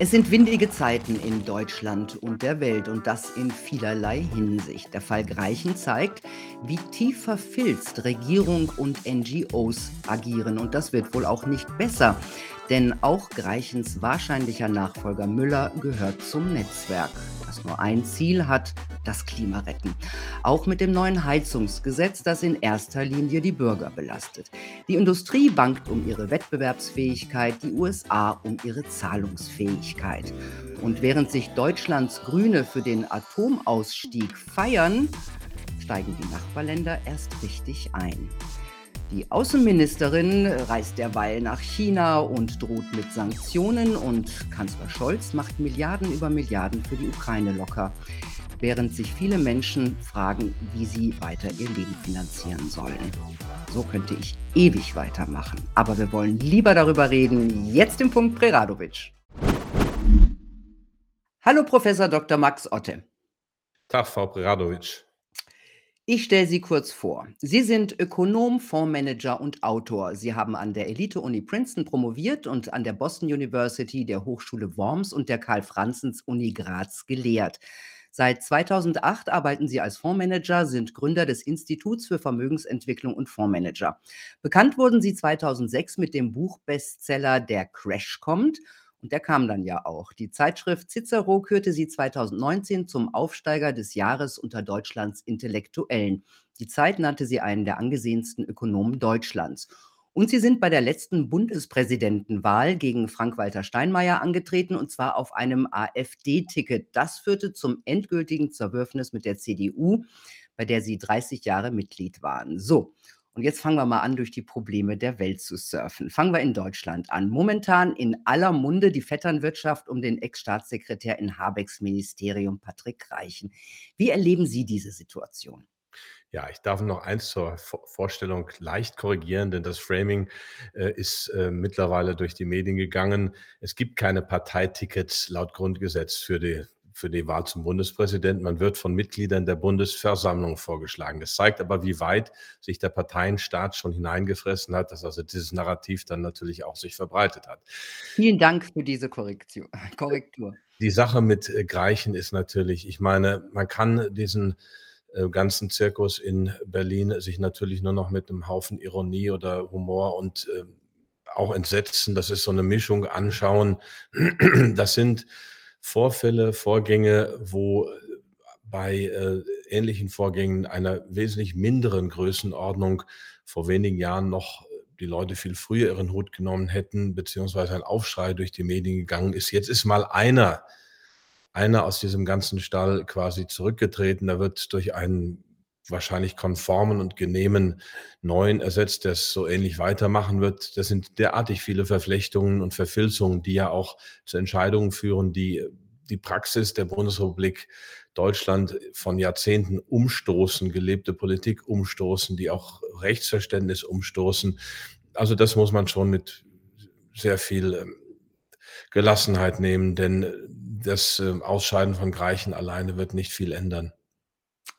Es sind windige Zeiten in Deutschland und der Welt und das in vielerlei Hinsicht. Der Fall Greichen zeigt, wie tief verfilzt Regierung und NGOs agieren und das wird wohl auch nicht besser, denn auch Greichens wahrscheinlicher Nachfolger Müller gehört zum Netzwerk, das nur ein Ziel hat, das Klima retten. Auch mit dem neuen Heizungsgesetz, das in erster Linie die Bürger belastet. Die Industrie bangt um ihre Wettbewerbsfähigkeit, die USA um ihre Zahlungsfähigkeit. Und während sich Deutschlands Grüne für den Atomausstieg feiern, steigen die Nachbarländer erst richtig ein. Die Außenministerin reist derweil nach China und droht mit Sanktionen und Kanzler Scholz macht Milliarden über Milliarden für die Ukraine locker während sich viele Menschen fragen, wie sie weiter ihr Leben finanzieren sollen. So könnte ich ewig weitermachen. Aber wir wollen lieber darüber reden. Jetzt im Punkt Preradovic. Hallo Professor Dr. Max Otte. Tag, Frau Preradovic. Ich stelle Sie kurz vor. Sie sind Ökonom, Fondsmanager und Autor. Sie haben an der Elite-Uni Princeton promoviert und an der Boston University, der Hochschule Worms und der Karl-Franzens-Uni Graz gelehrt. Seit 2008 arbeiten sie als Fondsmanager, sind Gründer des Instituts für Vermögensentwicklung und Fondsmanager. Bekannt wurden sie 2006 mit dem Buchbestseller Der Crash kommt. Und der kam dann ja auch. Die Zeitschrift Cicero kürte sie 2019 zum Aufsteiger des Jahres unter Deutschlands Intellektuellen. Die Zeit nannte sie einen der angesehensten Ökonomen Deutschlands. Und sie sind bei der letzten Bundespräsidentenwahl gegen Frank-Walter Steinmeier angetreten, und zwar auf einem AfD-Ticket. Das führte zum endgültigen Zerwürfnis mit der CDU, bei der sie 30 Jahre Mitglied waren. So, und jetzt fangen wir mal an, durch die Probleme der Welt zu surfen. Fangen wir in Deutschland an. Momentan in aller Munde die Vetternwirtschaft um den Ex-Staatssekretär in Habecks Ministerium, Patrick Reichen. Wie erleben Sie diese Situation? Ja, ich darf noch eins zur Vorstellung leicht korrigieren, denn das Framing äh, ist äh, mittlerweile durch die Medien gegangen. Es gibt keine Parteitickets laut Grundgesetz für die für die Wahl zum Bundespräsidenten. Man wird von Mitgliedern der Bundesversammlung vorgeschlagen. Das zeigt aber, wie weit sich der Parteienstaat schon hineingefressen hat, dass also dieses Narrativ dann natürlich auch sich verbreitet hat. Vielen Dank für diese Korrektur. Die Sache mit äh, Greichen ist natürlich, ich meine, man kann diesen äh, ganzen Zirkus in Berlin sich natürlich nur noch mit einem Haufen Ironie oder Humor und äh, auch Entsetzen, das ist so eine Mischung, anschauen. Das sind Vorfälle, Vorgänge, wo bei äh, ähnlichen Vorgängen einer wesentlich minderen Größenordnung vor wenigen Jahren noch die Leute viel früher ihren Hut genommen hätten, beziehungsweise ein Aufschrei durch die Medien gegangen ist. Jetzt ist mal einer einer aus diesem ganzen Stall quasi zurückgetreten. Da wird durch einen wahrscheinlich konformen und genehmen neuen ersetzt, es so ähnlich weitermachen wird. Das sind derartig viele Verflechtungen und Verfilzungen, die ja auch zu Entscheidungen führen, die die Praxis der Bundesrepublik Deutschland von Jahrzehnten umstoßen, gelebte Politik umstoßen, die auch Rechtsverständnis umstoßen. Also das muss man schon mit sehr viel ähm, Gelassenheit nehmen, denn das ähm, Ausscheiden von Greichen alleine wird nicht viel ändern.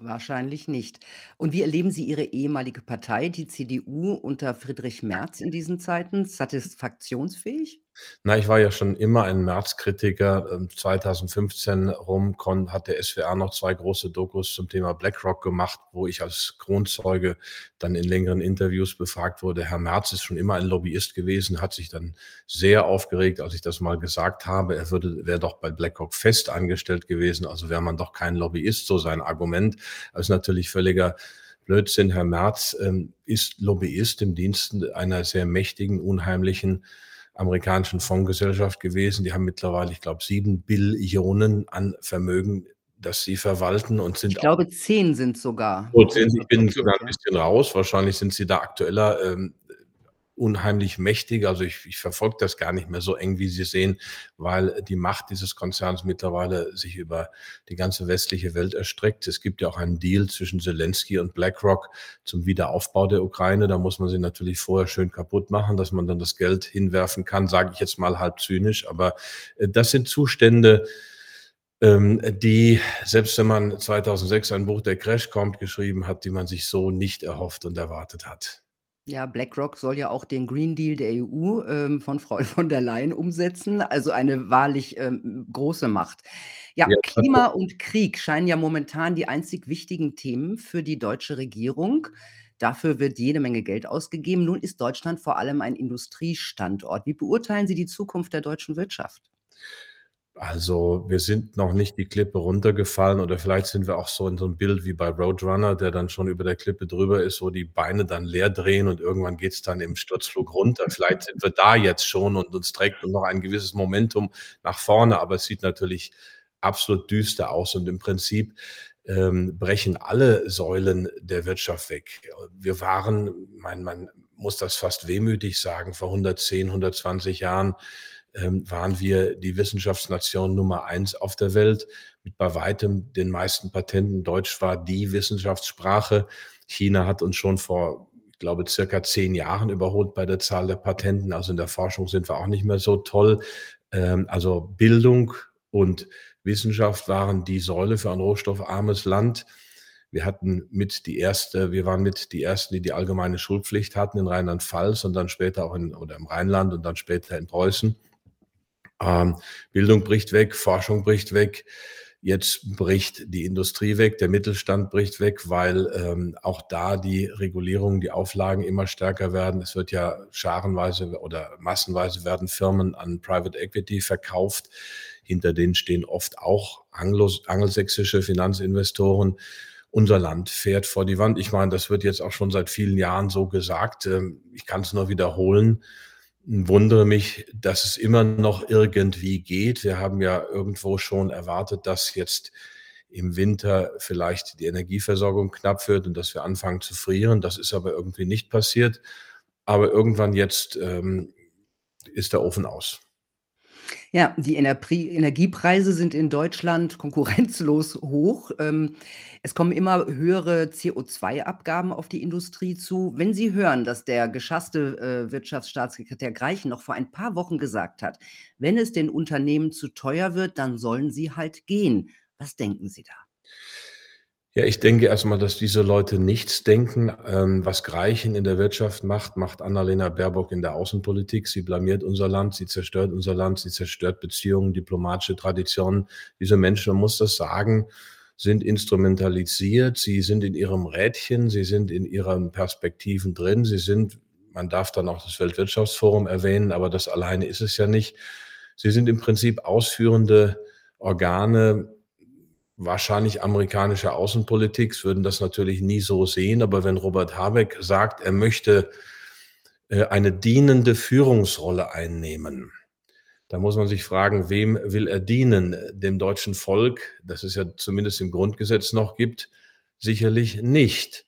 Wahrscheinlich nicht. Und wie erleben Sie Ihre ehemalige Partei, die CDU, unter Friedrich Merz in diesen Zeiten? Satisfaktionsfähig? Na, ich war ja schon immer ein Merz-Kritiker. 2015 ähm, rum hat der SWR noch zwei große Dokus zum Thema BlackRock gemacht, wo ich als Kronzeuge dann in längeren Interviews befragt wurde. Herr Merz ist schon immer ein Lobbyist gewesen, hat sich dann sehr aufgeregt, als ich das mal gesagt habe. Er würde, wäre doch bei BlackRock fest angestellt gewesen, also wäre man doch kein Lobbyist, so sein Argument. Das ist natürlich völliger Blödsinn. Herr Merz ähm, ist Lobbyist im Diensten einer sehr mächtigen, unheimlichen amerikanischen Fondsgesellschaft gewesen. Die haben mittlerweile, ich glaube, sieben Billionen an Vermögen, das sie verwalten und sind. Ich glaube, zehn sind sogar. Oh, zehn, ich bin sogar ein bisschen raus. Wahrscheinlich sind sie da aktueller. Ähm, unheimlich mächtig. Also ich, ich verfolge das gar nicht mehr so eng, wie Sie sehen, weil die Macht dieses Konzerns mittlerweile sich über die ganze westliche Welt erstreckt. Es gibt ja auch einen Deal zwischen Zelensky und BlackRock zum Wiederaufbau der Ukraine. Da muss man sie natürlich vorher schön kaputt machen, dass man dann das Geld hinwerfen kann, sage ich jetzt mal halb zynisch. Aber äh, das sind Zustände, ähm, die, selbst wenn man 2006 ein Buch Der Crash kommt geschrieben hat, die man sich so nicht erhofft und erwartet hat. Ja, BlackRock soll ja auch den Green Deal der EU, ähm, von Frau von der Leyen umsetzen, also eine wahrlich, ähm, große Macht. Ja, Ja, Klima und Krieg scheinen ja momentan die einzig wichtigen Themen für die deutsche Regierung. Dafür wird jede Menge Geld ausgegeben. Nun ist Deutschland vor allem ein Industriestandort. Wie beurteilen Sie die Zukunft der deutschen Wirtschaft? Also, wir sind noch nicht die Klippe runtergefallen oder vielleicht sind wir auch so in so 'nem Bild wie bei Roadrunner, der dann schon über der Klippe drüber ist, wo die Beine dann leer drehen und irgendwann geht's dann im Sturzflug runter. Vielleicht sind wir da jetzt schon und uns trägt noch ein gewisses Momentum nach vorne, aber es sieht natürlich absolut düster aus und im Prinzip, ähm, brechen alle Säulen der Wirtschaft weg. Wir waren man man muss das fast wehmütig sagen, vor 110, 120 Jahren ähm, waren wir die Wissenschaftsnation Nummer eins auf der Welt mit bei weitem den meisten Patenten. Deutsch war die Wissenschaftssprache. China hat uns schon vor, ich glaube, circa 10 Jahren überholt bei der Zahl der Patenten. Also in der Forschung sind wir auch nicht mehr so toll. Ähm, also Bildung und Wissenschaft waren die Säule für ein rohstoffarmes Land. Wir hatten mit die erste wir waren mit die Ersten, die die allgemeine Schulpflicht hatten in Rheinland-Pfalz und dann später auch in oder im Rheinland und dann später in Preußen. Ähm, Bildung bricht weg, Forschung bricht weg. Jetzt bricht die Industrie weg, der Mittelstand bricht weg, weil ähm, auch da die Regulierungen, die Auflagen immer stärker werden. Es wird ja scharenweise oder massenweise werden Firmen an Private Equity verkauft. Hinter denen stehen oft auch anglos angelsächsische Finanzinvestoren. Unser Land fährt vor die Wand. Ich meine, das wird jetzt auch schon seit vielen Jahren so gesagt. Ähm, ich kann es nur wiederholen wundere mich, dass es immer noch irgendwie geht. Wir haben ja irgendwo schon erwartet, dass jetzt im Winter vielleicht die Energieversorgung knapp wird und dass wir anfangen zu frieren. Das ist aber irgendwie nicht passiert. Aber irgendwann jetzt ähm, ist der Ofen aus. Ja, die Energiepreise sind in Deutschland konkurrenzlos hoch. Ähm, es kommen immer höhere CO2-Abgaben auf die Industrie zu. Wenn Sie hören, dass der geschasste äh, Wirtschaftsstaatssekretär Greichen noch vor ein paar Wochen gesagt hat, wenn es den Unternehmen zu teuer wird, dann sollen sie halt gehen. Was denken Sie da? Ja, ich denke erstmal, dass diese Leute nichts denken. Ähm, was Greichen in der Wirtschaft macht, macht Annalena Baerbock in der Außenpolitik. Sie blamiert unser Land, sie zerstört unser Land, sie zerstört Beziehungen, diplomatische Traditionen. Diese Menschen, man muss das sagen, sind instrumentalisiert, sie sind in ihrem Rädchen, sie sind in ihren Perspektiven drin, sie sind, man darf dann auch das Weltwirtschaftsforum erwähnen, aber das alleine ist es ja nicht. Sie sind im Prinzip ausführende Organe wahrscheinlich amerikanischer Außenpolitik, würden das natürlich nie so sehen. Aber wenn Robert Habeck sagt, er möchte äh, eine dienende Führungsrolle einnehmen, da muss man sich fragen, wem will er dienen? Dem deutschen Volk, das es ja zumindest im Grundgesetz noch gibt, sicherlich nicht.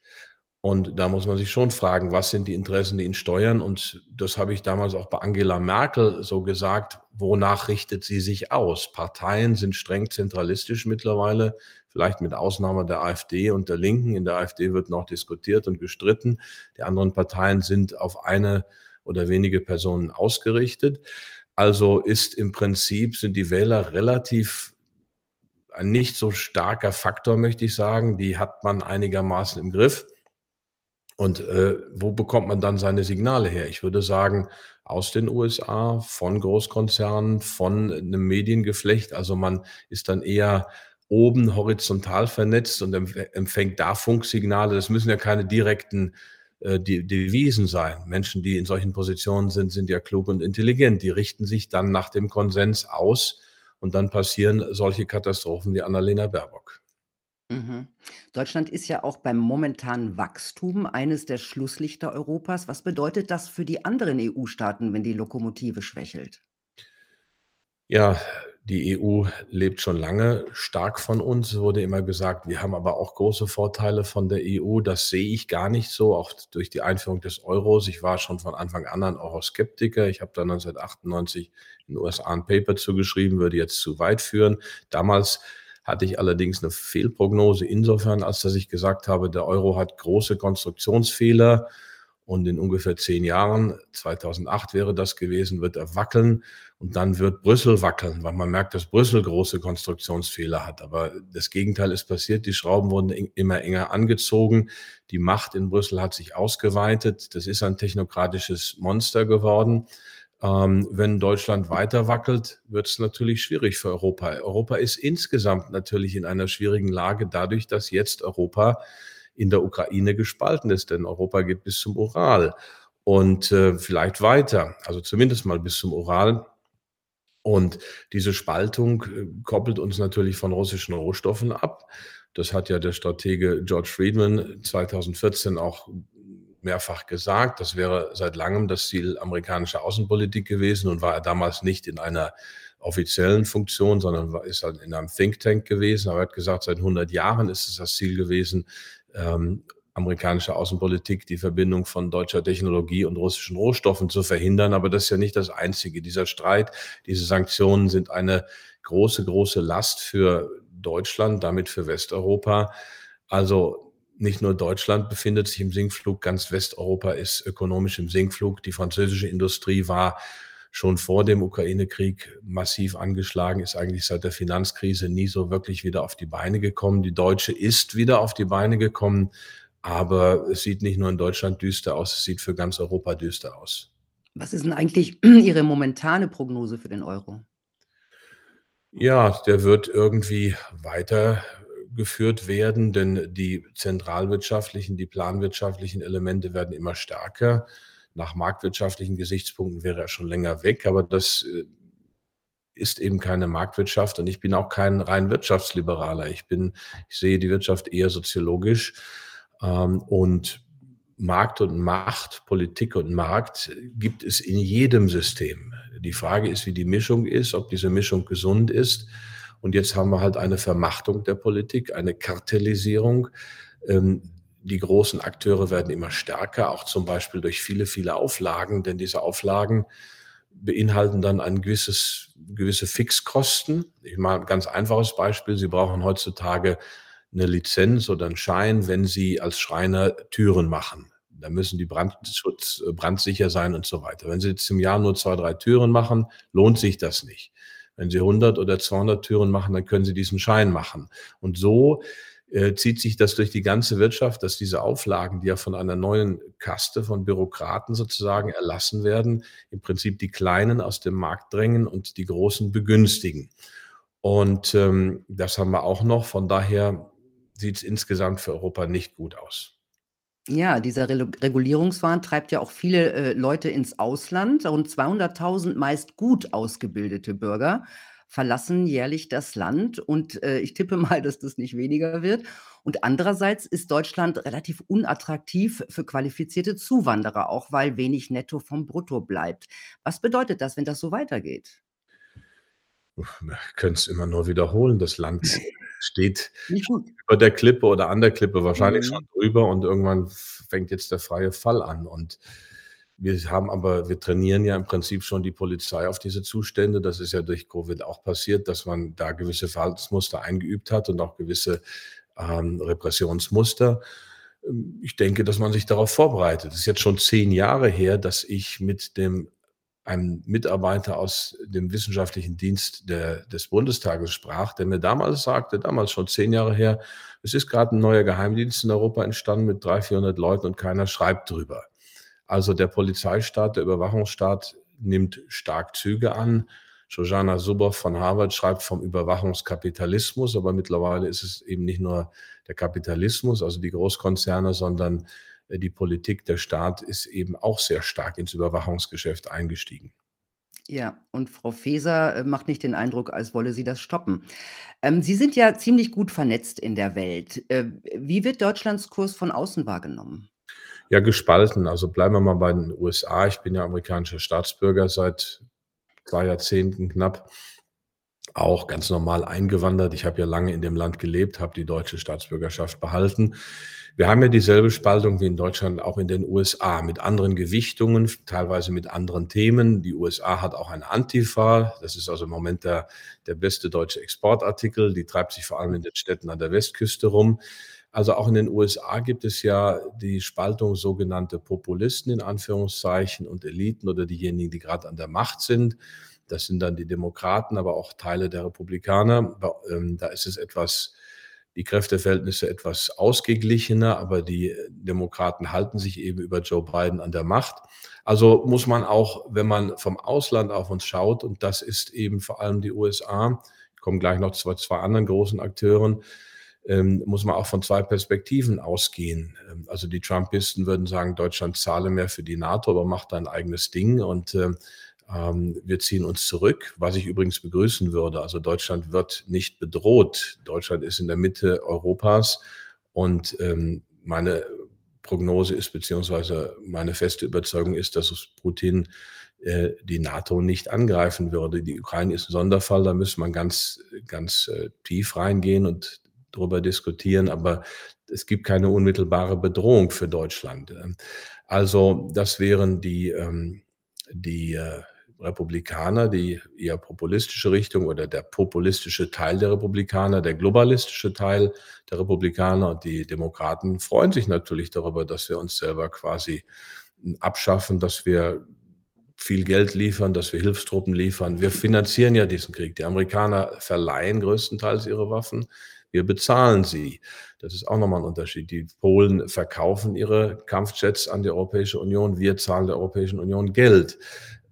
Und da muss man sich schon fragen, was sind die Interessen, die ihn steuern? Und das habe ich damals auch bei Angela Merkel so gesagt. Wonach richtet sie sich aus? Parteien sind streng zentralistisch mittlerweile, vielleicht mit Ausnahme der AfD und der Linken. In der AfD wird noch diskutiert und gestritten. Die anderen Parteien sind auf eine oder wenige Personen ausgerichtet. Also ist im Prinzip, sind die Wähler relativ ein nicht so starker Faktor, möchte ich sagen. Die hat man einigermaßen im Griff. Und äh, wo bekommt man dann seine Signale her? Ich würde sagen, aus den USA, von Großkonzernen, von einem Mediengeflecht. Also man ist dann eher oben horizontal vernetzt und empfängt da Funksignale. Das müssen ja keine direkten äh, Devisen sein. Menschen, die in solchen Positionen sind, sind ja klug und intelligent. Die richten sich dann nach dem Konsens aus und dann passieren solche Katastrophen wie Annalena Baerbock. Mhm. Deutschland ist ja auch beim momentanen Wachstum eines der Schlusslichter Europas. Was bedeutet das für die anderen EU-Staaten, wenn die Lokomotive schwächelt? Ja, die EU lebt schon lange stark von uns. Es wurde immer gesagt, wir haben aber auch große Vorteile von der EU. Das sehe ich gar nicht so, auch durch die Einführung des Euros. Ich war schon von Anfang an ein Euroskeptiker. Ich habe da 1998 in den USA ein Paper zugeschrieben, würde jetzt zu weit führen. Damals hatte ich allerdings eine Fehlprognose insofern, als dass ich gesagt habe, der Euro hat große Konstruktionsfehler und in ungefähr zehn Jahren, 2008 wäre das gewesen, wird er wackeln und dann wird Brüssel wackeln, weil man merkt, dass Brüssel große Konstruktionsfehler hat. Aber das Gegenteil ist passiert. Die Schrauben wurden immer enger angezogen. Die Macht in Brüssel hat sich ausgeweitet. Das ist ein technokratisches Monster geworden. Ähm, wenn Deutschland weiter wackelt, wird es natürlich schwierig für Europa. Europa ist insgesamt natürlich in einer schwierigen Lage dadurch, dass jetzt Europa in der Ukraine gespalten ist, denn Europa geht bis zum Ural und äh, vielleicht weiter, also zumindest mal bis zum Ural. Und diese Spaltung äh, koppelt uns natürlich von russischen Rohstoffen ab. Das hat ja der Stratege George Friedman 2014 auch mehrfach gesagt. Das wäre seit langem das Ziel amerikanischer Außenpolitik gewesen und war er damals nicht in einer offiziellen Funktion, sondern ist halt in einem Think Tank gewesen. Aber er hat gesagt, seit 100 Jahren ist es das Ziel gewesen, ähm, amerikanische Außenpolitik die Verbindung von deutscher Technologie und russischen Rohstoffen zu verhindern. Aber das ist ja nicht das Einzige. Dieser Streit, diese Sanktionen sind eine große, große Last für Deutschland, damit für Westeuropa. Also nicht nur Deutschland befindet sich im Sinkflug, ganz Westeuropa ist ökonomisch im Sinkflug. Die französische Industrie war schon vor dem Ukraine-Krieg massiv angeschlagen, ist eigentlich seit der Finanzkrise nie so wirklich wieder auf die Beine gekommen. Die deutsche ist wieder auf die Beine gekommen, aber es sieht nicht nur in Deutschland düster aus, es sieht für ganz Europa düster aus. Was ist denn eigentlich Ihre momentane Prognose für den Euro? Ja, der wird irgendwie weitergeführt werden, denn die zentralwirtschaftlichen, die planwirtschaftlichen Elemente werden immer stärker nach marktwirtschaftlichen Gesichtspunkten wäre er schon länger weg, aber das äh, ist eben keine Marktwirtschaft und ich bin auch kein rein Wirtschaftsliberaler. Ich bin, ich sehe die Wirtschaft eher soziologisch ähm, und Markt und Macht, Politik und Markt gibt es in jedem System. Die Frage ist, wie die Mischung ist, ob diese Mischung gesund ist. Und jetzt haben wir halt eine Vermachtung der Politik, eine Kartellisierung. Ähm, die großen Akteure werden immer stärker, auch zum Beispiel durch viele, viele Auflagen, denn diese Auflagen beinhalten dann ein gewisses, gewisse Fixkosten. Ich mache ein ganz einfaches Beispiel. Sie brauchen heutzutage eine Lizenz oder einen Schein, wenn Sie als Schreiner Türen machen. Da müssen die Brandschutz, äh, brandsicher sein und so weiter. Wenn Sie jetzt im Jahr nur zwei, drei Türen machen, lohnt sich das nicht. Wenn Sie 100 oder 200 Türen machen, dann können Sie diesen Schein machen. Und so äh, zieht sich das durch die ganze Wirtschaft, dass diese Auflagen, die ja von einer neuen Kaste von Bürokraten sozusagen erlassen werden, im Prinzip die Kleinen aus dem Markt drängen und die Großen begünstigen. Und ähm, das haben wir auch noch. Von daher sieht es insgesamt für Europa nicht gut aus. Ja, dieser Relu Regulierungswahn treibt ja auch viele äh, Leute ins Ausland. Rund 200.000 meist gut ausgebildete Bürger verlassen jährlich das Land und äh, ich tippe mal, dass das nicht weniger wird. Und andererseits ist Deutschland relativ unattraktiv für qualifizierte Zuwanderer, auch weil wenig netto vom Brutto bleibt. Was bedeutet das, wenn das so weitergeht? Wir können es immer nur wiederholen. Das Land steht über der Klippe oder an der Klippe, wahrscheinlich mhm. schon drüber und irgendwann fängt jetzt der freie Fall an. Und wir haben aber, wir trainieren ja im Prinzip schon die Polizei auf diese Zustände. Das ist ja durch Covid auch passiert, dass man da gewisse Verhaltensmuster eingeübt hat und auch gewisse ähm, Repressionsmuster. Ähm, ich denke, dass man sich darauf vorbereitet. Es ist jetzt schon zehn Jahre her, dass ich mit dem einem Mitarbeiter aus dem wissenschaftlichen Dienst der, des Bundestages sprach, der mir damals sagte, damals schon zehn Jahre her, es ist gerade ein neuer Geheimdienst in Europa entstanden mit 300, 400 Leuten und keiner schreibt drüber. Also der Polizeistaat, der Überwachungsstaat nimmt stark Züge an. Shoshana Zuboff von Harvard schreibt vom Überwachungskapitalismus, aber mittlerweile ist es eben nicht nur der Kapitalismus, also die Großkonzerne, sondern die Politik, der Staat ist eben auch sehr stark ins Überwachungsgeschäft eingestiegen. Ja, und Frau Faeser äh, macht nicht den Eindruck, als wolle sie das stoppen. Ähm, sie sind ja ziemlich gut vernetzt in der Welt. Äh, wie wird Deutschlands Kurs von außen wahrgenommen? Ja, gespalten. Also bleiben wir mal bei den USA. Ich bin ja amerikanischer Staatsbürger seit zwei Jahrzehnten knapp. Auch ganz normal eingewandert. Ich habe ja lange in dem Land gelebt, habe die deutsche Staatsbürgerschaft behalten. Wir haben ja dieselbe Spaltung wie in Deutschland auch in den USA mit anderen Gewichtungen, teilweise mit anderen Themen. Die USA hat auch eine Antifa. Das ist also im Moment der, der beste deutsche Exportartikel. Die treibt sich vor allem in den Städten an der Westküste rum. Also auch in den USA gibt es ja die Spaltung sogenannte Populisten in Anführungszeichen und Eliten oder diejenigen, die gerade an der Macht sind. Das sind dann die Demokraten, aber auch Teile der Republikaner. Ähm, da ist es etwas, die Kräfteverhältnisse etwas ausgeglichener, aber die Demokraten halten sich eben über Joe Biden an der Macht. Also muss man auch, wenn man vom Ausland auf uns schaut, und das ist eben vor allem die USA, ich komme gleich noch zu zwei anderen großen Akteuren, ähm, muss man auch von zwei Perspektiven ausgehen. Ähm, also die Trumpisten würden sagen, Deutschland zahle mehr für die NATO, aber macht ein eigenes Ding und ähm, wir ziehen uns zurück, was ich übrigens begrüßen würde. Also Deutschland wird nicht bedroht. Deutschland ist in der Mitte Europas und ähm, meine Prognose ist, beziehungsweise meine feste Überzeugung ist, dass Putin äh, die NATO nicht angreifen würde. Die Ukraine ist ein Sonderfall, da müsste man ganz, ganz äh, tief reingehen und darüber diskutieren, aber es gibt keine unmittelbare Bedrohung für Deutschland. Also das wären die, ähm, die äh, Republikaner, die eher populistische Richtung oder der populistische Teil der Republikaner, der globalistische Teil der Republikaner und die Demokraten freuen sich natürlich darüber, dass wir uns selber quasi abschaffen, dass wir viel Geld liefern, dass wir Hilfstruppen liefern. Wir finanzieren ja diesen Krieg. Die Amerikaner verleihen größtenteils ihre Waffen. Wir bezahlen sie. Das ist auch nochmal ein Unterschied. Die Polen verkaufen ihre Kampfjets an die Europäische Union. Wir zahlen der Europäischen Union Geld.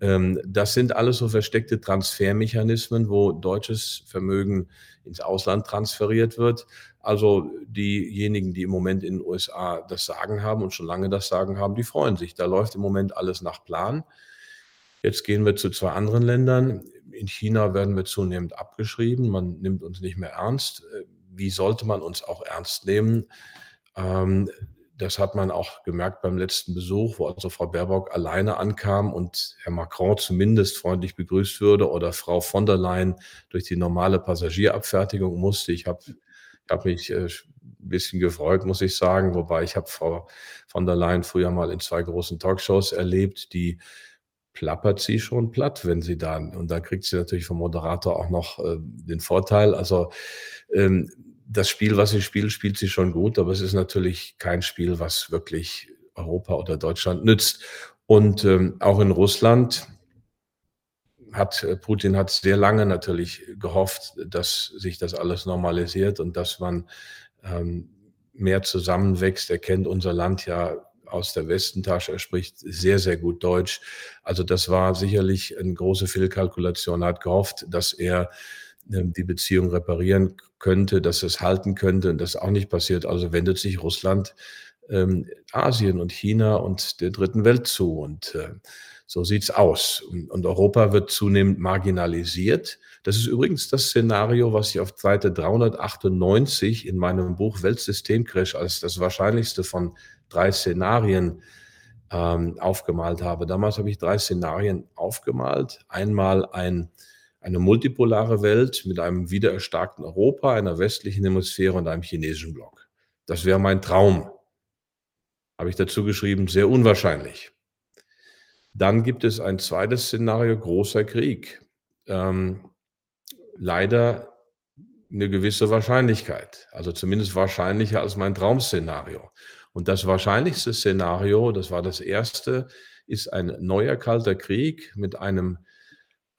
Ähm, das sind alles so versteckte Transfermechanismen, wo deutsches Vermögen ins Ausland transferiert wird. Also diejenigen, die im Moment in den USA das Sagen haben und schon lange das Sagen haben, die freuen sich. Da läuft im Moment alles nach Plan. Jetzt gehen wir zu zwei anderen Ländern. In China werden wir zunehmend abgeschrieben. Man nimmt uns nicht mehr ernst. Wie sollte man uns auch ernst nehmen? Das hat man auch gemerkt beim letzten Besuch, wo also Frau Baerbock alleine ankam und Herr Macron zumindest freundlich begrüßt würde oder Frau von der Leyen durch die normale Passagierabfertigung musste. Ich habe ich hab mich äh, ein bisschen gefreut, muss ich sagen, wobei ich habe Frau von der Leyen früher mal in zwei großen Talkshows erlebt, die plappert sie schon platt, wenn sie dann, und dann kriegt sie natürlich vom Moderator auch noch äh, den Vorteil. Also ähm, das Spiel, was sie spielt, spielt sie schon gut, aber es ist natürlich kein Spiel, was wirklich Europa oder Deutschland nützt. Und ähm, auch in Russland hat äh, Putin hat sehr lange natürlich gehofft, dass sich das alles normalisiert und dass man ähm, mehr zusammenwächst. Er kennt unser Land ja aus der Westentasche. Er spricht sehr, sehr gut Deutsch. Also das war sicherlich eine große Fehlkalkulation. Er hat gehofft, dass er ähm, die Beziehung reparieren könnte, dass es halten könnte. Und das auch nicht passiert. Also wendet sich Russland ähm, Asien und China und der dritten Welt zu. Und äh, so sieht's aus. Und, und Europa wird zunehmend marginalisiert. Das ist übrigens das Szenario, was ich auf Seite 398 in meinem Buch Weltsystemcrash als das wahrscheinlichste von drei Szenarien ähm, aufgemalt habe. Damals habe ich drei Szenarien aufgemalt. Einmal ein eine multipolare Welt mit einem wiedererstarkten Europa, einer westlichen Hemisphäre und einem chinesischen Block. Das wäre mein Traum. Habe ich dazu geschrieben, sehr unwahrscheinlich. Dann gibt es ein zweites Szenario, großer Krieg. Ähm, leider eine gewisse Wahrscheinlichkeit, also zumindest wahrscheinlicher als mein Traumszenario. Und das wahrscheinlichste Szenario, das war das erste, ist ein neuer kalter Krieg mit einem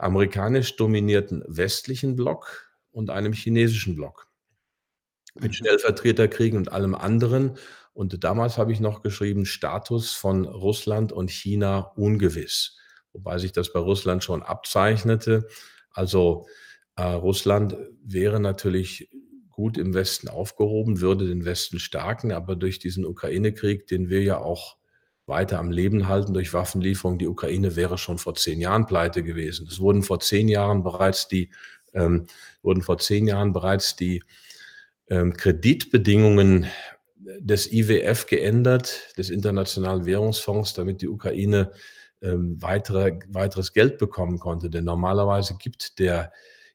amerikanisch dominierten westlichen Block und einem chinesischen Block. Mit mhm. Stellvertreterkriegen und allem anderen. Und damals habe ich noch geschrieben, Status von Russland und China ungewiss. Wobei sich das bei Russland schon abzeichnete. Also äh, Russland wäre natürlich gut im Westen aufgehoben, würde den Westen stärken, aber durch diesen Ukraine-Krieg, den wir ja auch weiter am Leben halten durch Waffenlieferungen. Die Ukraine wäre schon vor zehn Jahren pleite gewesen. Es wurden vor zehn Jahren bereits die, ähm, wurden vor zehn Jahren bereits die ähm, Kreditbedingungen des IWF geändert, des Internationalen Währungsfonds, damit die Ukraine ähm, weitere, weiteres Geld bekommen konnte. Denn normalerweise gibt der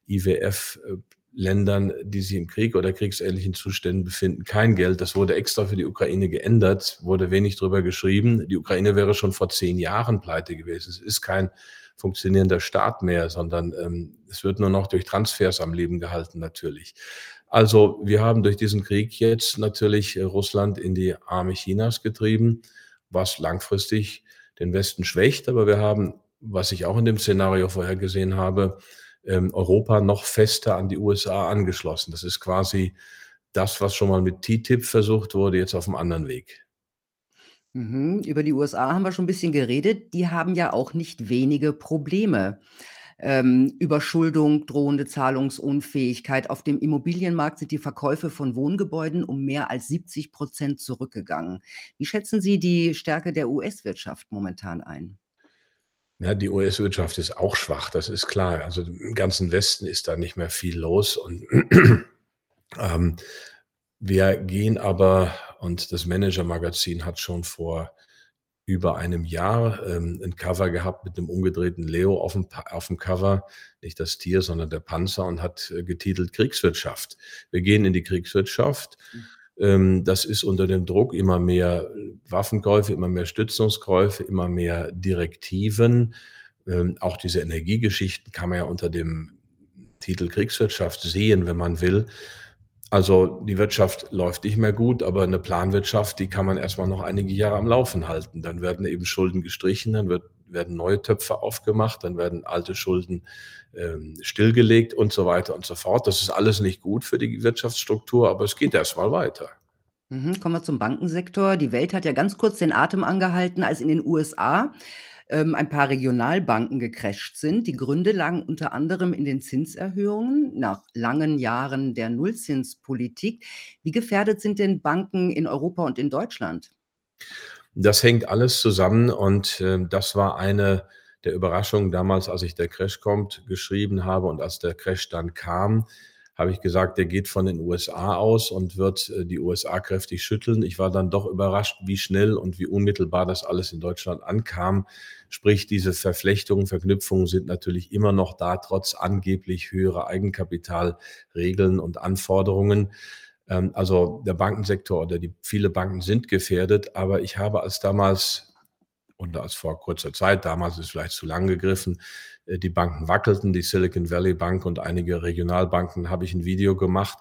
IWF äh, Ländern, die sich im Krieg oder kriegsähnlichen Zuständen befinden, kein Geld. Das wurde extra für die Ukraine geändert, wurde wenig drüber geschrieben. Die Ukraine wäre schon vor zehn Jahren pleite gewesen. Es ist kein funktionierender Staat mehr, sondern ähm, es wird nur noch durch Transfers am Leben gehalten natürlich. Also wir haben durch diesen Krieg jetzt natürlich äh, Russland in die Arme Chinas getrieben, was langfristig den Westen schwächt. Aber wir haben, was ich auch in dem Szenario vorhergesehen habe, ähm, Europa noch fester an die USA angeschlossen. Das ist quasi das, was schon mal mit TTIP versucht wurde, jetzt auf einem anderen Weg. Mhm, über die USA haben wir schon ein bisschen geredet. Die haben ja auch nicht wenige Probleme. Ähm, Überschuldung, drohende Zahlungsunfähigkeit. Auf dem Immobilienmarkt sind die Verkäufe von Wohngebäuden um mehr als 70% zurückgegangen. Wie schätzen Sie die Stärke der US-Wirtschaft momentan ein? Ja, die US-Wirtschaft ist auch schwach, das ist klar. Also im ganzen Westen ist da nicht mehr viel los und ähm, wir gehen aber, und das Manager-Magazin hat schon vor über einem Jahr ähm, ein Cover gehabt mit einem umgedrehten Leo auf dem, auf dem Cover, nicht das Tier, sondern der Panzer und hat äh, getitelt Kriegswirtschaft. Wir gehen in die Kriegswirtschaft. Mhm. Ähm, das ist unter dem Druck immer mehr Waffenkäufe, immer mehr Stützungskäufe, immer mehr Direktiven. Ähm, auch diese Energiegeschichten kann man ja unter dem Titel Kriegswirtschaft sehen, wenn man will. Also die Wirtschaft läuft nicht mehr gut, aber eine Planwirtschaft, die kann man erstmal noch einige Jahre am Laufen halten. Dann werden eben Schulden gestrichen, dann wird, werden neue Töpfe aufgemacht, dann werden alte Schulden ähm, stillgelegt und so weiter und so fort. Das ist alles nicht gut für die Wirtschaftsstruktur, aber es geht erstmal weiter. Mhm, kommen wir zum Bankensektor. Die Welt hat ja ganz kurz den Atem angehalten, als in den USA ähm, ein paar Regionalbanken gecrasht sind. Die Gründe lagen unter anderem in den Zinserhöhungen nach langen Jahren der Nullzinspolitik. Wie gefährdet sind denn Banken in Europa und in Deutschland? Das hängt alles zusammen und äh, das war eine der Überraschungen damals, als ich der Crash kommt geschrieben habe und als der Crash dann kam habe ich gesagt, der geht von den USA aus und wird äh, die USA kräftig schütteln. Ich war dann doch überrascht, wie schnell und wie unmittelbar das alles in Deutschland ankam. Sprich, diese Verflechtungen, Verknüpfungen sind natürlich immer noch da, trotz angeblich höherer Eigenkapitalregeln und Anforderungen. Ähm, also der Bankensektor oder die viele Banken sind gefährdet, aber ich habe als damals und als vor kurzer Zeit, damals ist vielleicht zu lang gegriffen, äh, die Banken wackelten, die Silicon Valley Bank und einige Regionalbanken, habe ich ein Video gemacht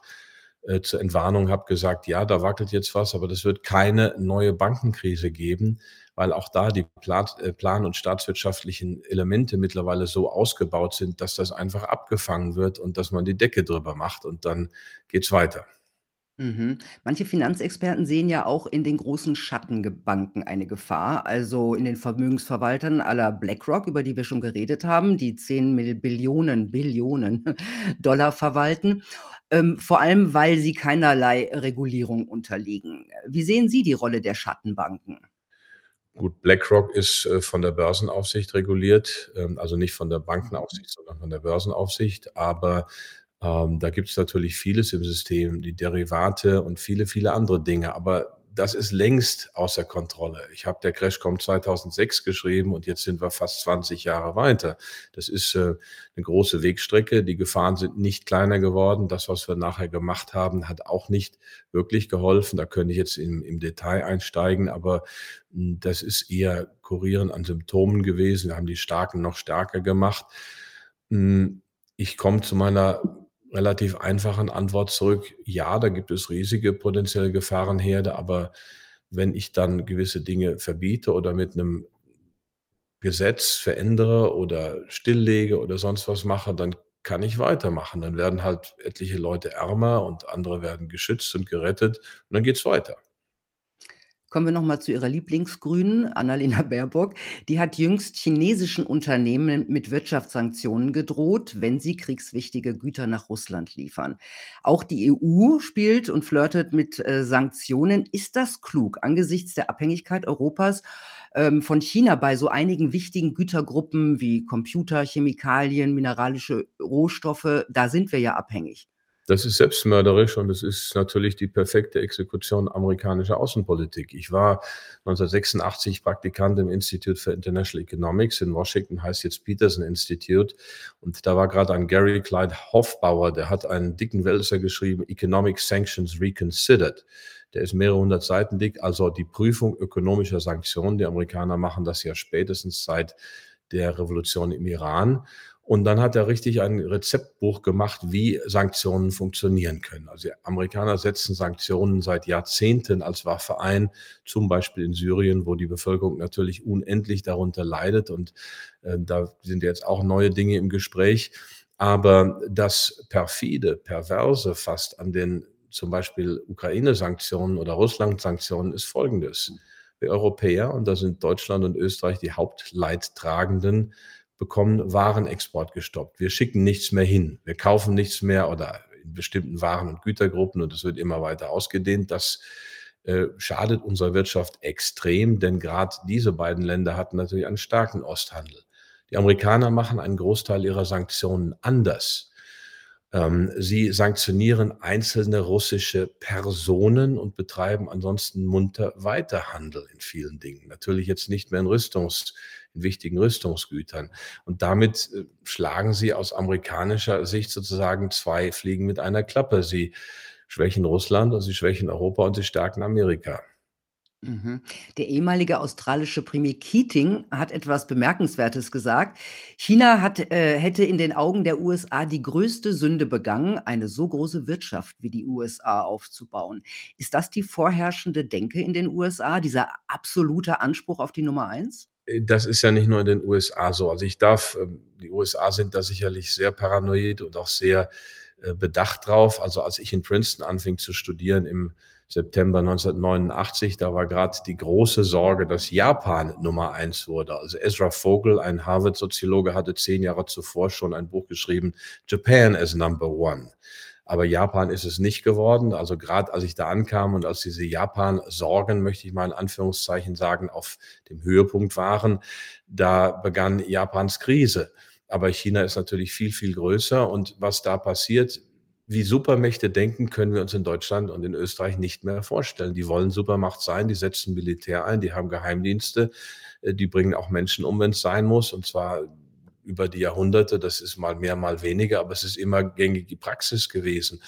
äh, zur Entwarnung, habe gesagt, ja, da wackelt jetzt was, aber das wird keine neue Bankenkrise geben, weil auch da die äh, Plan- und staatswirtschaftlichen Elemente mittlerweile so ausgebaut sind, dass das einfach abgefangen wird und dass man die Decke drüber macht und dann geht's weiter. Mhm. Manche Finanzexperten sehen ja auch in den großen Schattenbanken eine Gefahr, also in den Vermögensverwaltern aller BlackRock, über die wir schon geredet haben, die 10 Mil Billionen Billionen Dollar verwalten, ähm, vor allem, weil sie keinerlei Regulierung unterliegen. Wie sehen Sie die Rolle der Schattenbanken? Gut, BlackRock ist äh, von der Börsenaufsicht reguliert, ähm, also nicht von der Bankenaufsicht, sondern von der Börsenaufsicht. Aber ähm, da gibt es natürlich vieles im System, die Derivate und viele, viele andere Dinge. Aber das ist längst außer Kontrolle. Ich habe der Crash kommt 2006 geschrieben und jetzt sind wir fast 20 Jahre weiter. Das ist äh, eine große Wegstrecke. Die Gefahren sind nicht kleiner geworden. Das, was wir nachher gemacht haben, hat auch nicht wirklich geholfen. Da könnte ich jetzt im, im Detail einsteigen, aber mh, hm, das ist eher Kurieren an Symptomen gewesen. Wir haben die Starken noch stärker gemacht. Mh, hm, ich komme zu meiner relativ einfachen Antwort zurück. Ja, da gibt es riesige potenzielle Gefahrenherde, aber wenn ich dann gewisse Dinge verbiete oder mit einem Gesetz verändere oder stilllege oder sonst was mache, dann kann ich weitermachen. Dann werden halt etliche Leute ärmer und andere werden geschützt und gerettet und dann geht's weiter. Kommen wir noch mal zu Ihrer Lieblingsgrünen, Annalena Baerbock. Die hat jüngst chinesischen Unternehmen mit Wirtschaftssanktionen gedroht, wenn sie kriegswichtige Güter nach Russland liefern. Auch die EU spielt und flirtet mit äh, Sanktionen. Ist das klug angesichts der Abhängigkeit Europas ähm, von China bei so einigen wichtigen Gütergruppen wie Computer, Chemikalien, mineralische Rohstoffe? Da sind wir ja abhängig. Das ist selbstmörderisch und es ist natürlich die perfekte Exekution amerikanischer Außenpolitik. Ich war 1986 Praktikant im Institute for International Economics in Washington, heißt jetzt Peterson Institute. Und da war gerade ein Gary Clyde Hofbauer, der hat einen dicken Wälzer geschrieben, Economic Sanctions Reconsidered. Der ist mehrere hundert Seiten dick. Also die Prüfung ökonomischer Sanktionen. Die Amerikaner machen das ja spätestens seit der Revolution im Iran. Und dann hat er richtig ein Rezeptbuch gemacht, wie Sanktionen funktionieren können. Also Amerikaner setzen Sanktionen seit Jahrzehnten als Waffe ein, zum Beispiel in Syrien, wo die Bevölkerung natürlich unendlich darunter leidet. Und äh, da sind jetzt auch neue Dinge im Gespräch. Aber das perfide, perverse fast an den zum Beispiel Ukraine-Sanktionen oder Russland-Sanktionen ist folgendes. Wir Europäer, und da sind Deutschland und Österreich die Hauptleidtragenden, bekommen Warenexport gestoppt. Wir schicken nichts mehr hin. Wir kaufen nichts mehr oder in bestimmten Waren- und Gütergruppen und es wird immer weiter ausgedehnt. Das äh, schadet unserer Wirtschaft extrem, denn gerade diese beiden Länder hatten natürlich einen starken Osthandel. Die Amerikaner machen einen Großteil ihrer Sanktionen anders. Ähm, sie sanktionieren einzelne russische Personen und betreiben ansonsten munter Weiterhandel in vielen Dingen. Natürlich jetzt nicht mehr in Rüstungs, in wichtigen Rüstungsgütern. Und damit äh, schlagen sie aus amerikanischer Sicht sozusagen zwei Fliegen mit einer Klappe. Sie schwächen Russland und sie schwächen Europa und sie stärken Amerika. Mhm. Der ehemalige australische Premier Keating hat etwas Bemerkenswertes gesagt. China hat, äh, hätte in den Augen der USA die größte Sünde begangen, eine so große Wirtschaft wie die USA aufzubauen. Ist das die vorherrschende Denke in den USA, dieser absolute Anspruch auf die Nummer eins? Das ist ja nicht nur in den USA so. Also ich darf, ähm, die USA sind da sicherlich sehr paranoid und auch sehr äh, bedacht drauf. Also als ich in Princeton anfing zu studieren im September 1989, da war gerade die große Sorge, dass Japan Nummer eins wurde. Also Ezra Vogel, ein Harvard-Soziologe, hatte zehn Jahre zuvor schon ein Buch geschrieben, Japan as Number One. Aber Japan ist es nicht geworden. Also gerade als ich da ankam und als diese Japan-Sorgen, möchte ich mal in Anführungszeichen sagen, auf dem Höhepunkt waren, da begann Japans Krise. Aber China ist natürlich viel, viel größer. Und was da passiert, wie Supermächte denken, können wir uns in Deutschland und in Österreich nicht mehr vorstellen. Die wollen Supermacht sein, die setzen Militär ein, die haben Geheimdienste, äh, die bringen auch Menschen um, wenn es sein muss. Und zwar über die Jahrhunderte, das ist mal mehr, mal weniger, aber es ist immer gängige Praxis gewesen.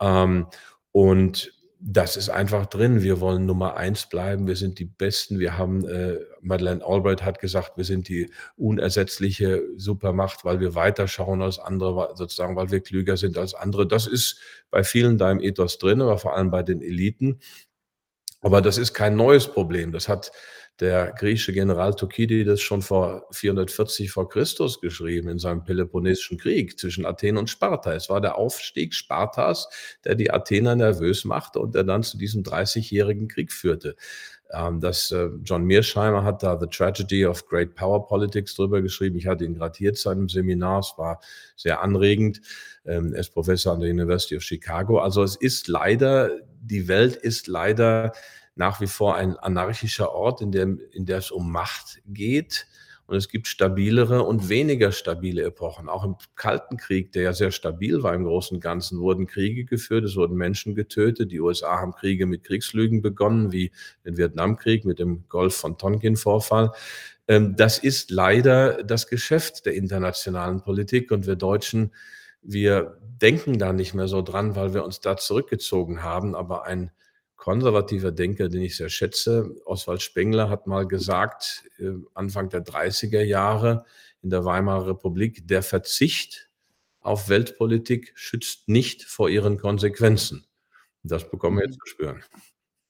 Ähm, und das ist einfach drin. Wir wollen Nummer eins bleiben. Wir sind die Besten. Wir haben, äh, Madeleine Albright hat gesagt, wir sind die unersetzliche Supermacht, weil wir weiterschauen als andere, sozusagen, weil wir klüger sind als andere. Das ist bei vielen da im Ethos drin, aber vor allem bei den Eliten. Aber das ist kein neues Problem. Das hat der griechische General Thukydides schon vor 440 vor Christus geschrieben in seinem Peloponnesischen Krieg zwischen Athen und Sparta. Es war der Aufstieg Spartas, der die Athener nervös machte und der dann zu diesem 30-jährigen Krieg führte. Ähm, das, äh, John Mearsheimer hat da The Tragedy of Great Power Politics drüber geschrieben. Ich hatte ihn gerade hier zu einem Seminar. Es war sehr anregend. Ähm, er ist Professor an der University of Chicago. Also es ist leider, die Welt ist leider nach wie vor ein anarchischer Ort, in dem, in der es um Macht geht. Und es gibt stabilere und weniger stabile Epochen. Auch im Kalten Krieg, der ja sehr stabil war im Großen und Ganzen, wurden Kriege geführt, es wurden Menschen getötet. Die USA haben Kriege mit Kriegslügen begonnen, wie den Vietnamkrieg mit dem Golf von Tonkin-Vorfall. Ähm, das ist leider das Geschäft der internationalen Politik und wir Deutschen, wir denken da nicht mehr so dran, weil wir uns da zurückgezogen haben. Aber ein konservativer Denker, den ich sehr schätze. Oswald Spengler hat mal gesagt, äh, Anfang der 30er Jahre in der Weimarer Republik, der Verzicht auf Weltpolitik schützt nicht vor ihren Konsequenzen. Das bekommen wir jetzt zu spüren.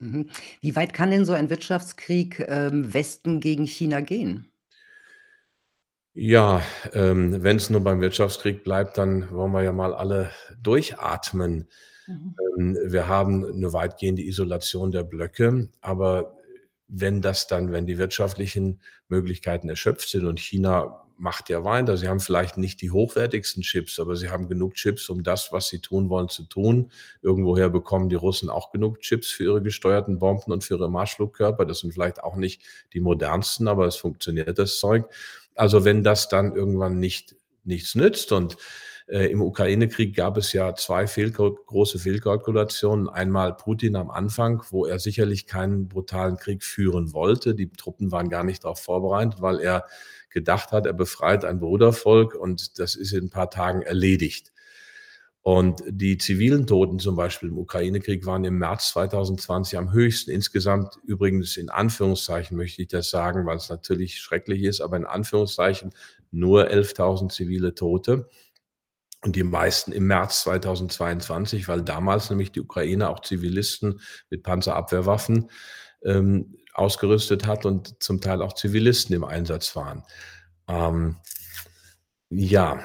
Mhm. Wie weit kann denn so ein Wirtschaftskrieg ähm, Westen gegen China gehen? Ja, ähm, wenn es nur beim Wirtschaftskrieg bleibt, dann wollen wir ja mal alle durchatmen. Mhm. Ähm, wir haben eine weitgehende Isolation der Blöcke, aber wenn das dann, wenn die wirtschaftlichen Möglichkeiten erschöpft sind und China macht ja weiter, sie haben vielleicht nicht die hochwertigsten Chips, aber sie haben genug Chips, um das, was sie tun wollen, zu tun. Irgendwoher bekommen die Russen auch genug Chips für ihre gesteuerten Bomben und für ihre Marschflugkörper. Das sind vielleicht auch nicht die modernsten, aber es funktioniert das Zeug. Also wenn das dann irgendwann nicht nichts nützt und äh, Im Ukraine-Krieg gab es ja zwei Fehl große Fehlkalkulationen. Einmal Putin am Anfang, wo er sicherlich keinen brutalen Krieg führen wollte. Die Truppen waren gar nicht darauf vorbereitet, weil er gedacht hat, er befreit ein Brudervolk und das ist in ein paar Tagen erledigt. Und die zivilen Toten zum Beispiel im Ukraine-Krieg waren im März 2020 am höchsten. Insgesamt übrigens in Anführungszeichen möchte ich das sagen, weil es natürlich schrecklich ist, aber in Anführungszeichen nur 11.000 zivile Tote. Und die meisten im März 2022, weil damals nämlich die Ukraine auch Zivilisten mit Panzerabwehrwaffen ähm, ausgerüstet hat und zum Teil auch Zivilisten im Einsatz waren. Ähm, ja,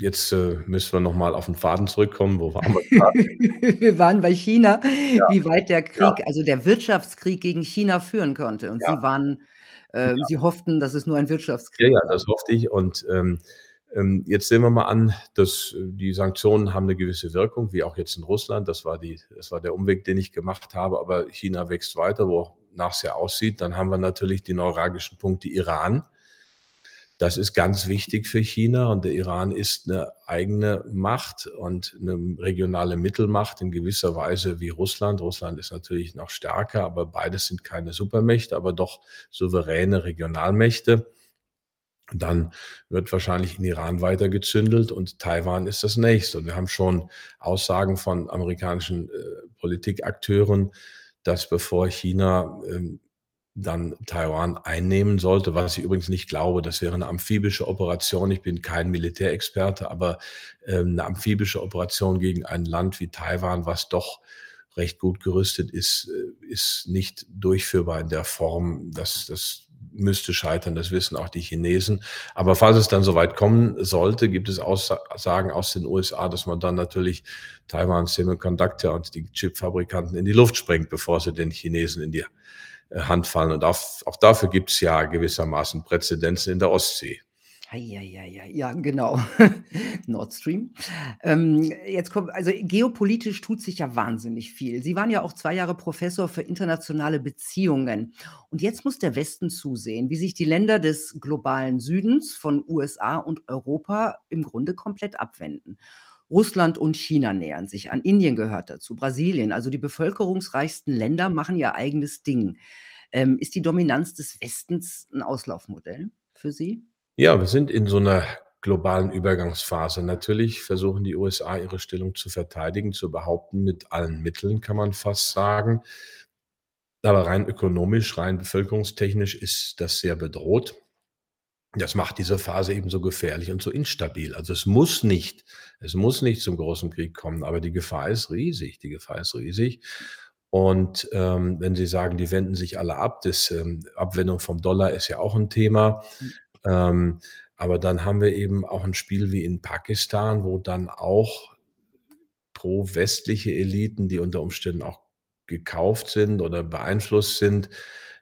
Jetzt äh, müssen wir noch mal auf den Faden zurückkommen. Wo waren wir? Wir waren bei China, ja. wie weit der Krieg, ja. also der Wirtschaftskrieg gegen China führen konnte. Und ja. Sie waren, äh, Sie hofften, dass es nur ein Wirtschaftskrieg Ja, ja, das hoffte ich. Und ähm, jetzt sehen wir mal an, dass äh, die Sanktionen haben eine gewisse Wirkung, wie auch jetzt in Russland. Das war, die, das war der Umweg, den ich gemacht habe. Aber China wächst weiter, wo nach es ja aussieht. Dann haben wir natürlich die neuralgischen Punkte Iran das ist ganz wichtig für China und der Iran ist eine eigene Macht und eine regionale Mittelmacht in gewisser Weise wie Russland. Russland ist natürlich noch stärker, aber beides sind keine Supermächte, aber doch souveräne Regionalmächte. Dann wird wahrscheinlich in Iran weiter gezündelt und Taiwan ist das nächste. Und wir haben schon Aussagen von amerikanischen äh, Politikakteuren, dass bevor China ähm, dann Taiwan einnehmen sollte, was ich übrigens nicht glaube. Das wäre eine amphibische Operation. Ich bin kein Militärexperte, aber äh, eine amphibische Operation gegen ein Land wie Taiwan, was doch recht gut gerüstet ist, äh, ist nicht durchführbar in der Form. Das, das müsste scheitern, das wissen auch die Chinesen. Aber falls es dann soweit kommen sollte, gibt es Aussagen aus den USA, dass man dann natürlich Taiwan Semiconductor und die Chipfabrikanten in die Luft sprengt, bevor sie den Chinesen in die äh, Hand fallen. Und auch, auch dafür gibt es ja gewissermaßen Präzedenzen in der Ostsee. Ja, ja, ja, ja, genau. Nord Stream. Ähm, jetzt kommt, also geopolitisch tut sich ja wahnsinnig viel. Sie waren ja auch zwei Jahre Professor für internationale Beziehungen. Und jetzt muss der Westen zusehen, wie sich die Länder des globalen Südens von USA und Europa im Grunde komplett abwenden. Russland und China nähern sich an. Indien gehört dazu, Brasilien. Also die bevölkerungsreichsten Länder machen ihr eigenes Ding. Ähm, ist die Dominanz des Westens ein Auslaufmodell für Sie? Ja, wir sind in so einer globalen Übergangsphase. Natürlich versuchen die USA ihre Stellung zu verteidigen, zu behaupten, mit allen Mitteln kann man fast sagen. Aber rein ökonomisch, rein bevölkerungstechnisch ist das sehr bedroht. Das macht diese Phase eben so gefährlich und so instabil. Also es muss nicht, es muss nicht zum großen Krieg kommen, aber die Gefahr ist riesig. Die Gefahr ist riesig. Und ähm, wenn Sie sagen, die wenden sich alle ab, das ähm, Abwendung vom Dollar ist ja auch ein Thema. Ähm, aber dann haben wir eben auch ein Spiel wie in Pakistan, wo dann auch pro-westliche Eliten, die unter Umständen auch gekauft sind oder beeinflusst sind,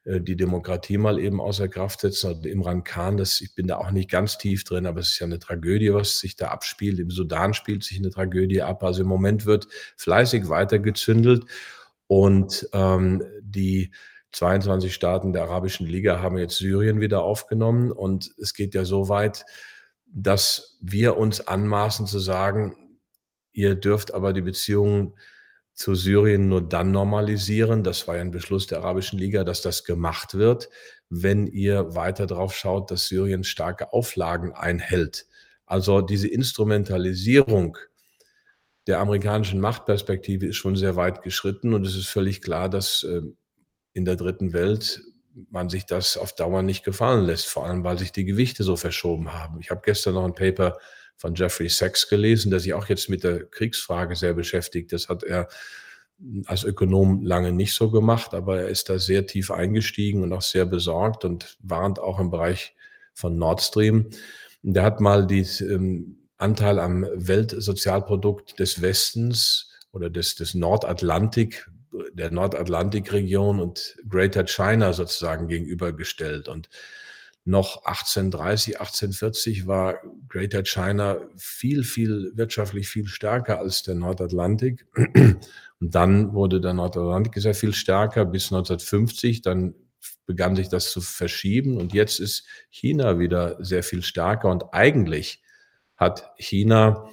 äh, die Demokratie mal eben außer Kraft setzen. Und Imran Khan, das, ich bin da auch nicht ganz tief drin, aber es ist ja eine Tragödie, was sich da abspielt. Im Sudan spielt sich eine Tragödie ab. Also im Moment wird fleißig weitergezündelt und ähm, die 22 Staaten der Arabischen Liga haben jetzt Syrien wieder aufgenommen und es geht ja so weit, dass wir uns anmaßen zu sagen, ihr dürft aber die Beziehungen zu Syrien nur dann normalisieren. Das war ja ein Beschluss der Arabischen Liga, dass das gemacht wird, wenn ihr weiter darauf schaut, dass Syrien starke Auflagen einhält. Also diese Instrumentalisierung der amerikanischen Machtperspektive ist schon sehr weit geschritten und es ist völlig klar, dass äh, in der dritten Welt man sich das auf Dauer nicht gefallen lässt, vor allem weil sich die Gewichte so verschoben haben. Ich habe gestern noch ein Paper von Jeffrey Sachs gelesen, der sich auch jetzt mit der Kriegsfrage sehr beschäftigt. Das hat er als Ökonom lange nicht so gemacht, aber er ist da sehr tief eingestiegen und auch sehr besorgt und warnt auch im Bereich von Nord Stream. Der hat mal den ähm, Anteil am Weltsozialprodukt des Westens oder des, des Nordatlantik, der Nordatlantikregion und Greater China sozusagen gegenübergestellt. Und noch 1830, 1840 war Greater China viel, viel wirtschaftlich viel stärker als der Nordatlantik. Und dann wurde der Nordatlantik sehr viel stärker bis 1950. Dann begann sich das zu verschieben. Und jetzt ist China wieder sehr viel stärker. Und eigentlich hat China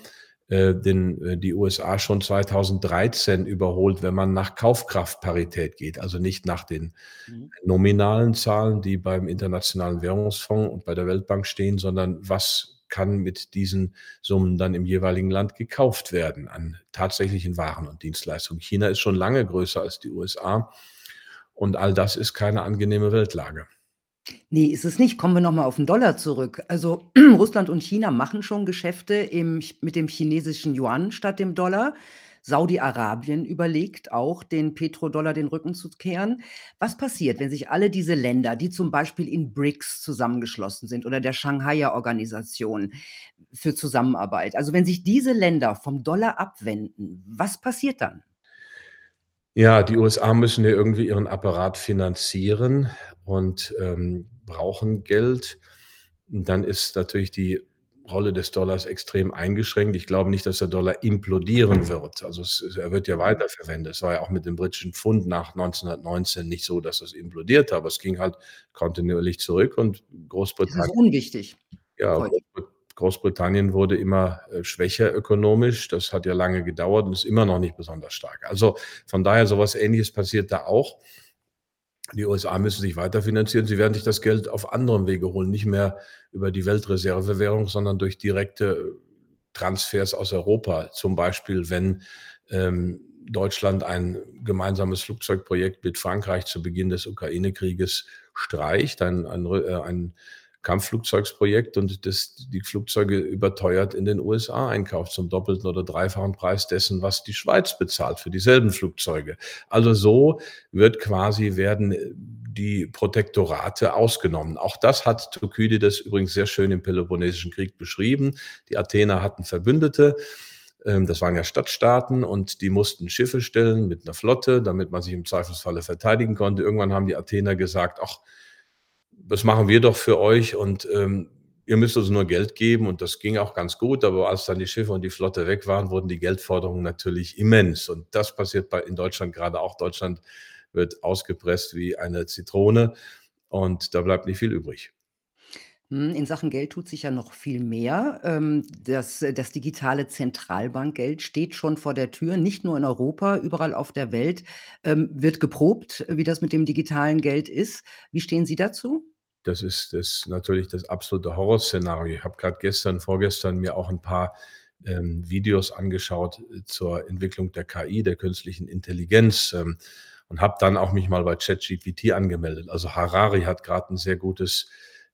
äh, den, äh, die USA schon 2013 überholt, wenn man nach Kaufkraftparität geht, also nicht nach den mhm. nominalen Zahlen, die beim Internationalen Währungsfonds und bei der Weltbank stehen, sondern was kann mit diesen Summen dann im jeweiligen Land gekauft werden an tatsächlichen Waren und Dienstleistungen. China ist schon lange größer als die USA und all das ist keine angenehme Weltlage. Ne, ist es nicht. Kommen wir noch mal auf den Dollar zurück. Also, Russland und China machen schon Geschäfte im mit dem chinesischen Yuan statt dem Dollar. Saudi-Arabien überlegt auch, den Petrodollar den Rücken zu kehren. Was passiert, wenn sich alle diese Länder, die zum Beispiel in BRICS zusammengeschlossen sind oder der Shanghaier Organisation für Zusammenarbeit also, wenn sich diese Länder vom Dollar abwenden, was passiert dann? Ja, die USA müssen ja irgendwie ihren Apparat finanzieren und, ähm, brauchen Geld. Dann ist natürlich die Rolle des Dollars extrem eingeschränkt. Ich glaube nicht, dass der Dollar implodieren wird. Also, es er wird ja weiterverwendet. Es war ja auch mit dem britischen Pfund nach 1919 nicht so, dass es implodierte, aber es ging halt kontinuierlich zurück und Es ist Großbritannien unwichtig ja, Großbritannien wurde immer, äh, schwächer ökonomisch. Das hat ja lange gedauert und ist immer noch nicht besonders stark. Also, von daher so was Ähnliches passiert da auch. Die USA müssen sich weiterfinanzieren. Sie werden sich das Geld auf anderem Wege holen, nicht mehr über die Weltreservewährung, sondern durch direkte Transfers aus Europa. Zum Beispiel, wenn, ähm, Deutschland ein gemeinsames Flugzeugprojekt mit Frankreich zu Beginn des Ukraine-Krieges streicht, ein ein äh, ein Kampfflugzeugsprojekt und das die Flugzeuge überteuert in den USA einkauft zum doppelten oder dreifachen Preis dessen, was die Schweiz bezahlt für dieselben Flugzeuge. Also, so wird quasi werden, die Protektorate ausgenommen. Auch das hat Thukydides übrigens sehr schön im Peloponnesischen Krieg beschrieben. Die Athener hatten Verbündete, ähm, das waren ja Stadtstaaten und die mussten Schiffe stellen mit 'ner Flotte, damit man sich im Zweifelsfalle verteidigen konnte. Irgendwann haben die Athener gesagt: „Ach, das machen wir doch für euch und, ähm, ihr müsst uns nur Geld geben.“ Und das ging auch ganz gut, aber als dann die Schiffe und die Flotte weg waren, wurden die Geldforderungen natürlich immens. Und das passiert bei in Deutschland grade auch. Deutschland wird ausgepresst wie eine Zitrone und da bleibt nicht viel übrig. Mhm, in Sachen Geld tut sich ja noch viel mehr. Ähm, das das digitale Zentralbankgeld steht schon vor der Tür, nicht nur in Europa, überall auf der Welt, ähm, wird geprobt, wie das mit dem digitalen Geld ist. Wie stehen Sie dazu? Das ist das natürlich das absolute Horrorszenario. Ich habe grad gestern, vorgestern mir auch 'n paar, ähm, Videos angeschaut, äh, zur Entwicklung der KI, der künstlichen Intelligenz, ähm, und habe dann auch mich mal bei ChatGPT angemeldet. Also, Harari hat grad 'n sehr gutes,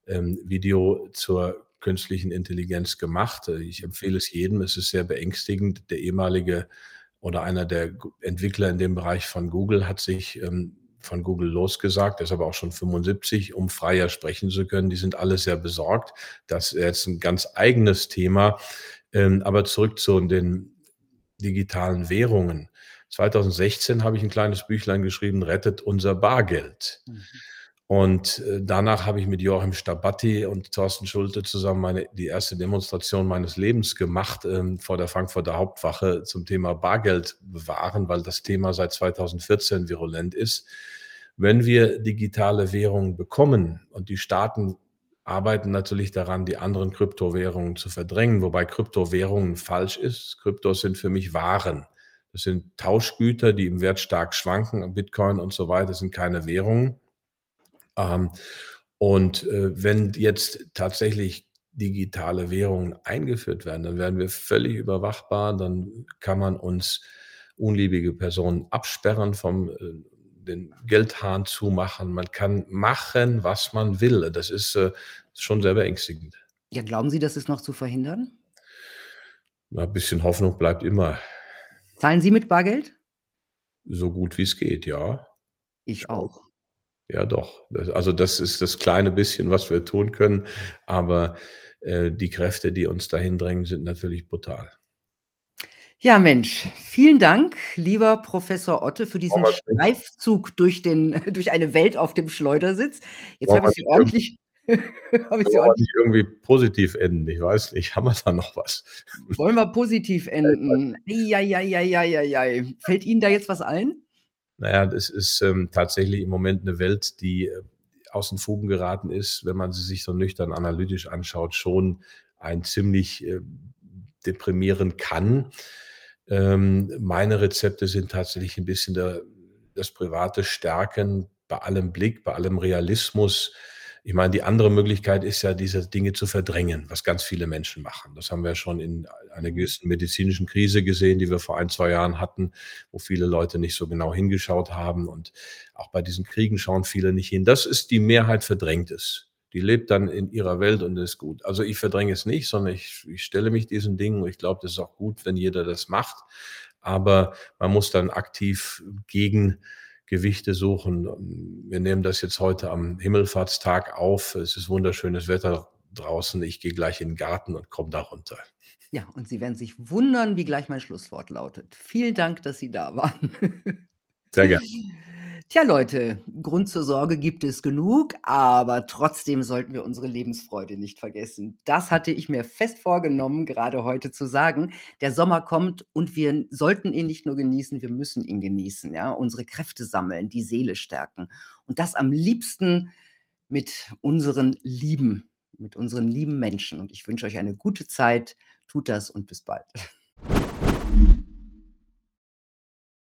ähm, Video zur künstlichen Intelligenz gemacht. Äh, ich empfehle es jedem. Es ist sehr beängstigend. Der ehemalige oder einer der Entwickler in dem Bereich von Google hat sich, ähm, von Google losgesagt. Ist aber auch schon 75, um freier sprechen zu können. Die sind alle sehr besorgt. Das ist jetzt 'n ganz eigenes Thema. Ähm, aber zurück zu den digitalen Währungen. 2016 habe ich 'n kleines Büchlein geschrieben, „Rettet unser Bargeld“. Mhm. Und, äh, danach habe ich mit Joachim Stability und Thorsten Schulte zusammen meine die erste Demonstration meines Lebens gemacht, ähm, vor der Frankfurter Hauptwache zum Thema Bargeld bewahren, weil das Thema seit 2014 virulent ist. Wenn wir digitale Währungen bekommen und die Staaten arbeiten natürlich daran, die anderen Kryptowährungen zu verdrängen, wobei Kryptowährungen falsch ist. Kryptos sind für mich Waren. Das sind Tauschgüter, die im Wert stark schwanken. Bitcoin und so weiter sind keine Währungen. Ähm, und, äh, wenn jetzt tatsächlich digitale Währungen eingeführt werden, dann werden wir völlig überwachbar. Dann kann man uns unliebige Personen absperren, vom äh, den Geldhahn zumachen. Man kann machen, was man will. Das ist, äh, schon sehr beängstigend. Ja, glauben Sie, das ist noch zu verhindern? Na, bisschen Hoffnung bleibt immer. Zahlen Sie mit Bargeld? So gut wie's geht, ja. Ich auch. Ja, doch. Also, das ist das kleine bisschen, was wir tun können, aber, äh, die Kräfte, die uns dahin drängen, sind natürlich brutal. Ja, Mensch, vielen Dank, lieber Professor Otte, für diesen nicht. Streifzug durch den durch eine Welt auf dem Schleudersitz. Jetzt Wollen habe ich Sie ordentlich habe ich Sie ordentlich irgendwie positiv enden? Ich weiß nicht. Haben wir da noch was? Wollen wir positiv enden? Ei, ei, ei, ei, ei, ei. Fällt Ihnen da jetzt was ein? Na ja, das ist, ähm, tatsächlich im Moment 'ne Welt, die, äh, aus den Fugen geraten ist, wenn man sie sich so nüchtern analytisch anschaut, schon ein ziemlich, äh, deprimieren kann. Ähm, meine Rezepte sind tatsächlich 'n bisschen da das private Stärken bei allem Blick, bei allem Realismus. Ich meine, die andere Möglichkeit ist ja, diese Dinge zu verdrängen, was ganz viele Menschen machen. Das haben wir schon in einer gewissen medizinischen Krise gesehen, die wir vor ein, zwei Jahren hatten, wo viele Leute nicht so genau hingeschaut haben. Und auch bei diesen Kriegen schauen viele nicht hin. Das ist die Mehrheit verdrängt ist. Die lebt dann in ihrer Welt und ist gut. Also ich verdränge es nicht, sondern ich, ich stelle mich diesen Dingen und ich glaube, das ist auch gut, wenn jeder das macht. Aber man muss dann aktiv gegen Gewichte suchen. Wir nehmen das jetzt heute am Himmelfahrtstag auf. Es ist wunderschönes Wetter draußen. Ich gehe gleich in den Garten und komme da runter. Ja, und Sie werden sich wundern, wie gleich mein Schlusswort lautet. Vielen Dank, dass Sie da waren. Sehr gerne. Tja, Leute, Grund zur Sorge gibt es genug, aber trotzdem sollten wir unsere Lebensfreude nicht vergessen. Das hatte ich mir fest vorgenommen, gerade heute zu sagen. Der Sommer kommt und wir sollten ihn nicht nur genießen, wir müssen ihn genießen, ja, unsere Kräfte sammeln, die Seele stärken und das am liebsten mit unseren Lieben, mit unseren lieben Menschen. Und ich wünsche euch eine gute Zeit. Tut das und bis bald.